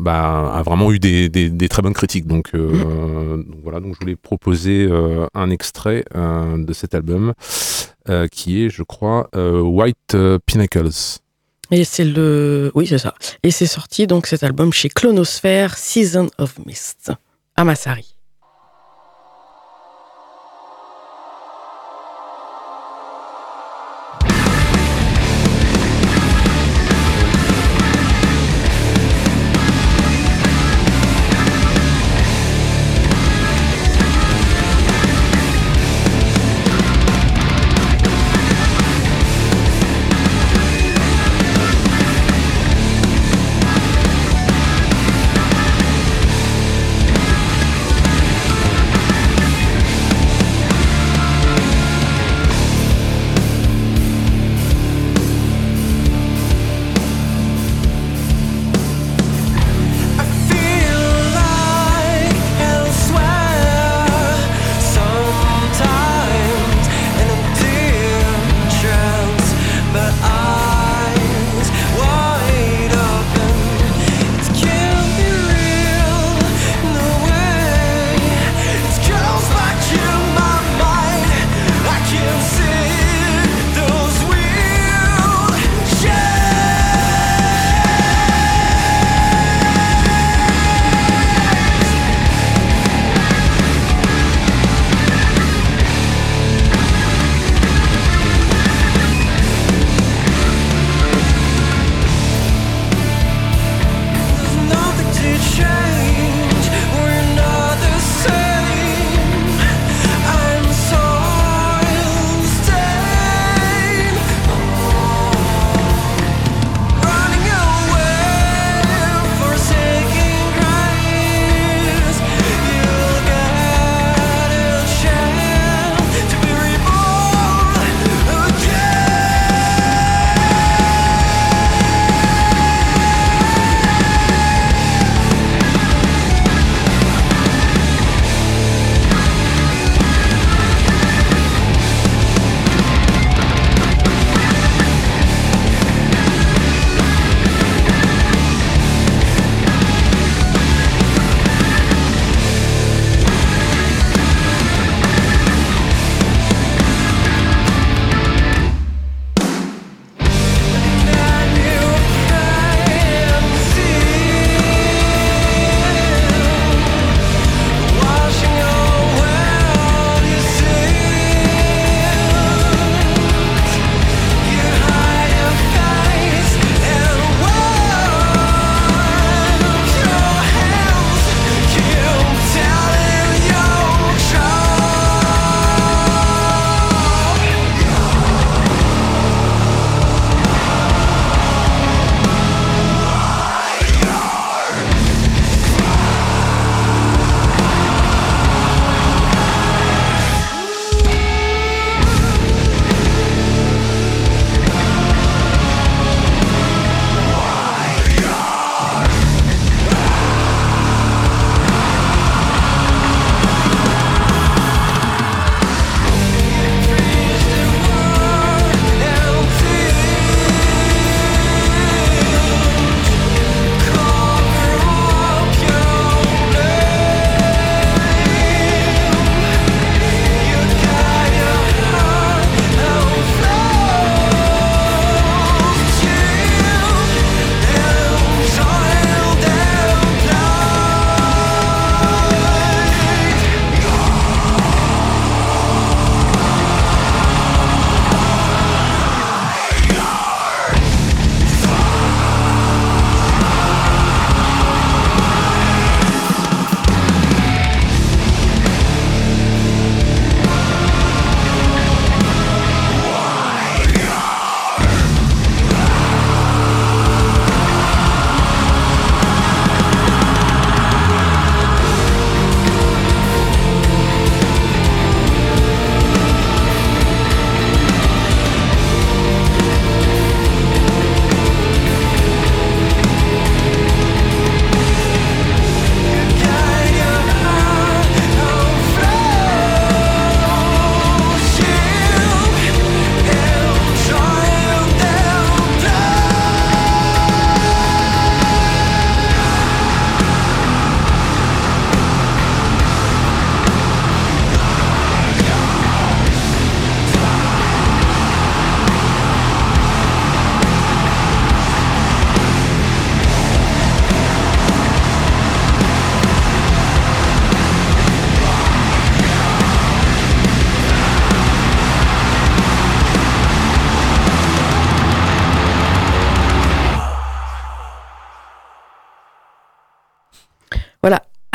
bah, a vraiment eu des, des, des très bonnes critiques. Donc, euh, donc voilà donc je voulais proposer euh, un extrait euh, de cet album euh, qui est je crois euh, White Pinnacles Et c'est le. Oui, c'est ça. Et c'est sorti donc cet album chez Clonosphère, Season of Mist, à.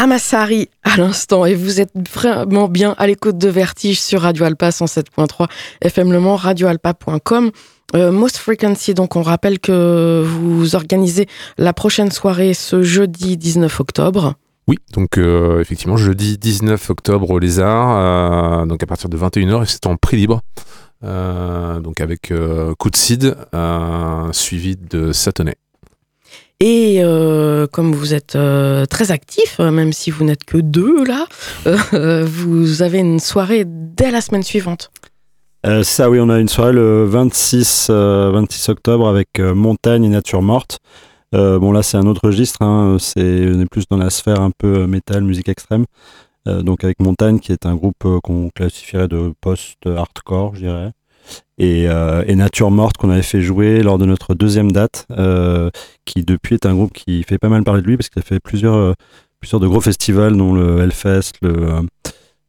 Amassari à l'instant et vous êtes vraiment bien à l'écoute de Vertige sur Radio Alpa 107.3 FM Le Mans, radioalpa.com. Euh, Most Frequency, donc on rappelle que vous organisez la prochaine soirée ce jeudi 19 octobre. Oui, donc euh, effectivement, jeudi 19 octobre au Lézard, euh, donc à partir de 21h, et c'est en prix libre. Donc avec Coup de Cid, suivi de Satonnet. Et euh, comme vous êtes euh, très actif, euh, même si vous n'êtes que deux là, vous avez une soirée dès la semaine suivante. Ça, oui, on a une soirée le 26, euh, 26 octobre avec Montagne et Nature Morte. Bon, là, c'est un autre registre. Hein, on est plus dans la sphère un peu métal, musique extrême. Donc, avec Montagne, qui est un groupe qu'on classifierait de post-hardcore, je dirais. Et, euh, et Nature Morte, qu'on avait fait jouer lors de notre deuxième date, euh, qui depuis est un groupe qui fait pas mal parler de lui parce qu'il a fait plusieurs, euh, plusieurs de gros festivals, dont le Hellfest, le.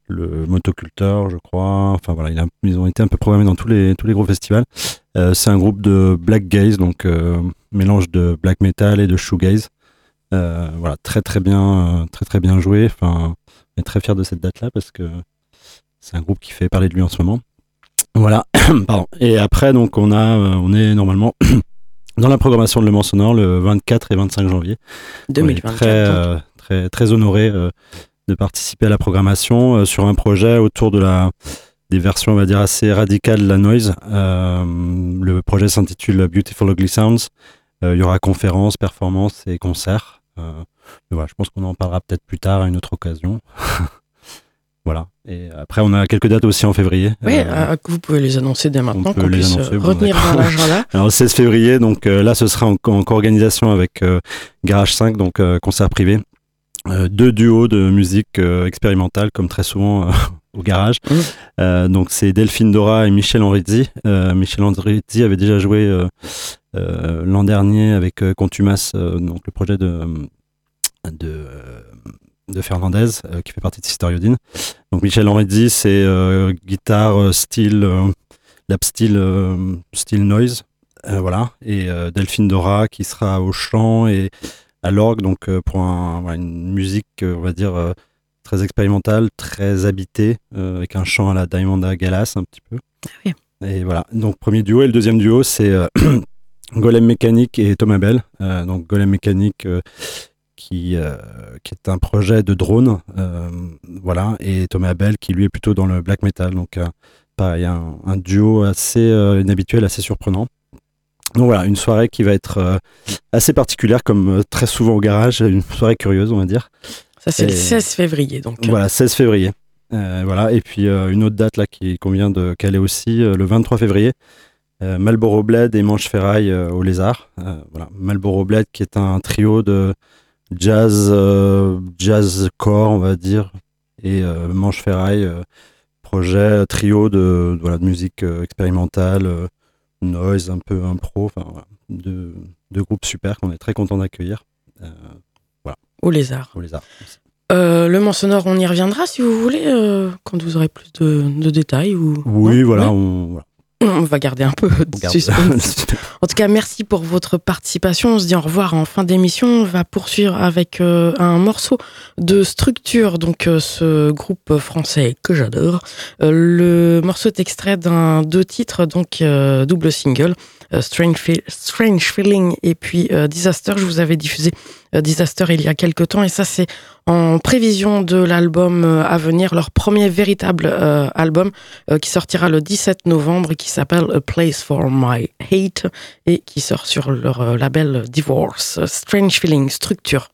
le motoculteur, je crois. Enfin voilà, ils ont été un peu programmés dans tous les, tous les gros festivals. C'est un groupe de black gaze, donc mélange de black metal et de shoegaze. Voilà, très très bien, très très bien joué. Enfin, on est très fier de cette date-là parce que c'est un groupe qui fait parler de lui en ce moment. Voilà, pardon. Et après, donc on a, euh, on est normalement dans la programmation de Le Mans Sonore le 24 et 25 janvier. On est 2024. très, donc. euh, très, très honoré euh, de participer à la programmation euh, sur un projet autour de la, des versions, on va dire, assez radicales de la noise. Le projet s'intitule Beautiful Ugly Sounds. Il y aura conférences, performances et concerts. Voilà, je pense qu'on en parlera peut-être plus tard à une autre occasion. voilà. Et après, on a quelques dates aussi en février. Oui, Euh, euh, vous pouvez les annoncer dès maintenant, qu'on puisse annoncer, euh, bon, retenir dans l'agenda. Alors, le 16 février, donc euh, là, ce sera en, en co-organisation avec euh, Garage 5, donc euh, concert privé. Euh, deux duos de musique euh, expérimentale, comme très souvent euh, au garage. Euh, donc, c'est Delphine Dora et Michel Henrizzi. Euh, Michel Henrizzi avait déjà joué euh, euh, l'an dernier avec euh, Contumace, euh, donc le projet de, de, euh, de Fernandez, euh, qui fait partie de Sister Iodine. Donc, Michel Henrizzi, c'est euh, guitare euh, style, euh, lap style, style noise. Voilà. Et Delphine Dora qui sera au chant et à l'orgue, donc pour un- voilà, une musique, on va dire, très expérimentale, très habitée, avec un chant à la Diamonda Galas un petit peu. oui. Et voilà. Donc premier duo. Et le deuxième duo, c'est Golem Mécanique et Thomas Bell. Donc Golem Mécanique. Qui, euh, qui est un projet de drone, euh, voilà, et Thomas Bell qui lui est plutôt dans le black metal, donc euh, pareil, un, un duo assez inhabituel, assez surprenant. Donc voilà, une soirée qui va être assez particulière, comme très souvent au garage, une soirée curieuse, on va dire. Ça, c'est le Et- 16 février. Donc, Voilà, 16 février. Voilà, et puis une autre date là qui qu'on vient de caler aussi, le 23 février. Malboro Blade et Manche Ferraille au Lézard. Voilà, Malboro Blade qui est un trio de jazz, euh, jazz core, on va dire, et euh, Manche Ferraille, euh, projet trio de, voilà, de musique expérimentale, noise, un peu impro, enfin voilà, deux, deux groupes super qu'on est très content d'accueillir euh, au lézard. au Lézard. Euh, le Mans sonore, on y reviendra si vous voulez, euh, quand vous aurez plus de, de détails. Ou... Oui, Non? voilà, Ouais. on, voilà, On va garder un peu de suspense. En tout cas, merci pour votre participation. On se dit au revoir en fin d'émission. On va poursuivre avec euh, un morceau de structure, donc euh, ce groupe français que j'adore. Euh, le morceau est extrait d'un deux titres, donc double single, Strange, Fe- Strange Feeling et puis euh, Disaster. Je vous avais diffusé euh, Disaster il y a quelques temps et ça c'est en prévision de l'album euh, à venir, leur premier véritable euh, album euh, qui sortira le 17 novembre et qui s'appelle A Place for My Hate et qui sort sur leur euh, label Divorce. Strange Feeling, structure.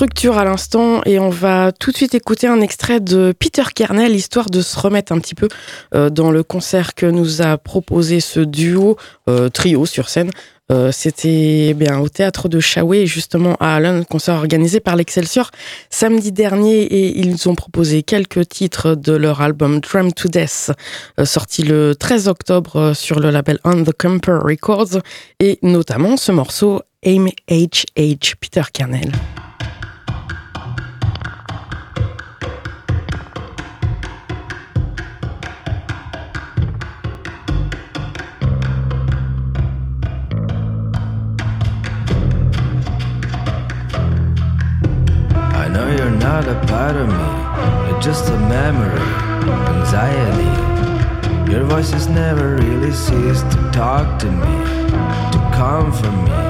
Structure à l'instant et on va tout de suite écouter un extrait de Peter Kernel, histoire de se remettre un petit peu euh, dans le concert que nous a proposé ce duo, euh, trio sur scène. Euh, C'était eh bien au théâtre de Chaoué, justement à Allen, concert organisé par l'Excelsior samedi dernier et ils ont proposé quelques titres de leur album Drum to Death, sorti le 13 octobre sur le label On the Camper Records et notamment ce morceau Aim H.H. Peter Kernel. Not a part of me, you're just a memory, anxiety. Your voice has never really ceased to talk to me, to comfort me.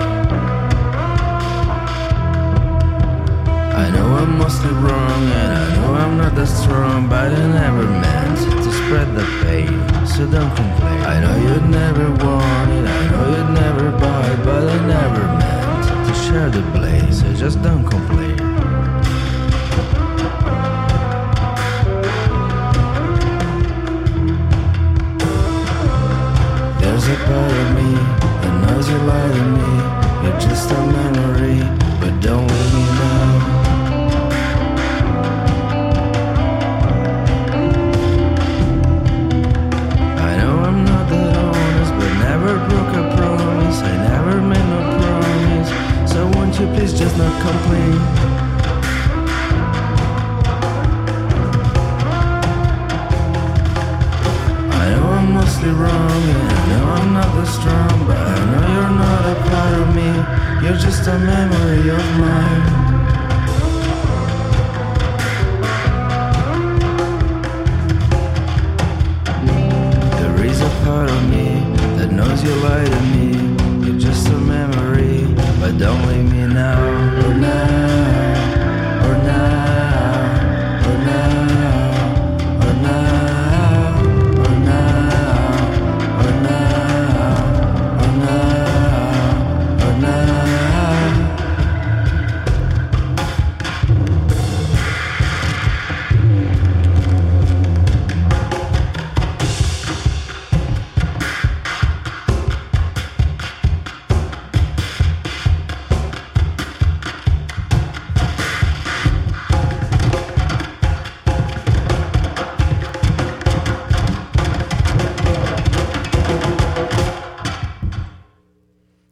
I know I'm mostly wrong, and I know I'm not that strong, but I never meant to spread the pain, so don't complain. I know you'd never want it, I know you'd never buy but I never meant to share the blame, so just don't complain. A part of me that knows you lie to me. You're just a memory, but don't leave me now. I know I'm not that honest, but never broke a promise. I never made no promise. So won't you please just not complain? I know I'm mostly wrong, I'm not that strong, but I know you're not a part of me. You're just a memory of mine. There is a part of me that knows you lie to me. You're just a memory, but don't leave me now,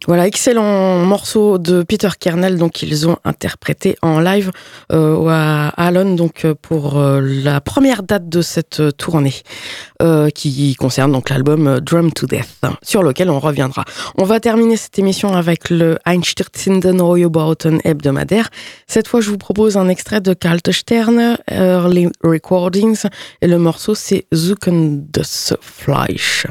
Voilà, excellent morceau de Peter Kernel, donc ils ont interprété en live euh, à Allen, donc euh, pour euh, la première date de cette tournée, euh, qui concerne donc l'album Drum to Death, sur lequel on reviendra. On va terminer cette émission avec le Einstürzenden Bauten hebdomadaire. Cette fois, je vous propose un extrait de Kalte Sterne, Early Recordings, et le morceau c'est Zucken des Fleisch.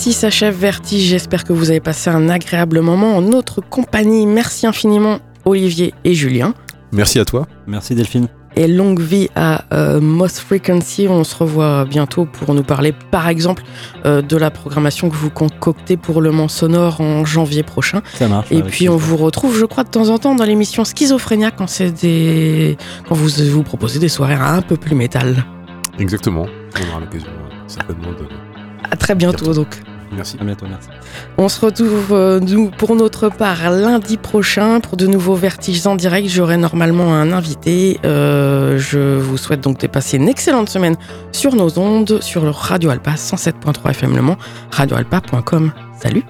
Ainsi s'achève Vertige. J'espère que vous avez passé un agréable moment en notre compagnie. Merci infiniment Olivier et Julien. Merci à toi. Merci Delphine. Et longue vie à euh, Moth Frequency. On se revoit bientôt pour nous parler, par exemple, euh, de la programmation que vous concoctez pour le Mans Sonore en janvier prochain. Ça marche. Et puis on vous retrouve, je crois, de temps en temps dans l'émission Schizophrénia quand c'est des quand vous vous proposez des soirées un peu plus métal. Exactement. On aura l'occasion euh, certainement de. À très bientôt Bientôt. donc. Merci. À bientôt, merci. On se retrouve euh, nous pour notre part lundi prochain pour de nouveaux vertiges en direct. J'aurai normalement un invité. Euh, je vous souhaite donc de passer une excellente semaine sur nos ondes, sur le Radio Alpa 107.3 FM Le Mans, radioalpa.com. Salut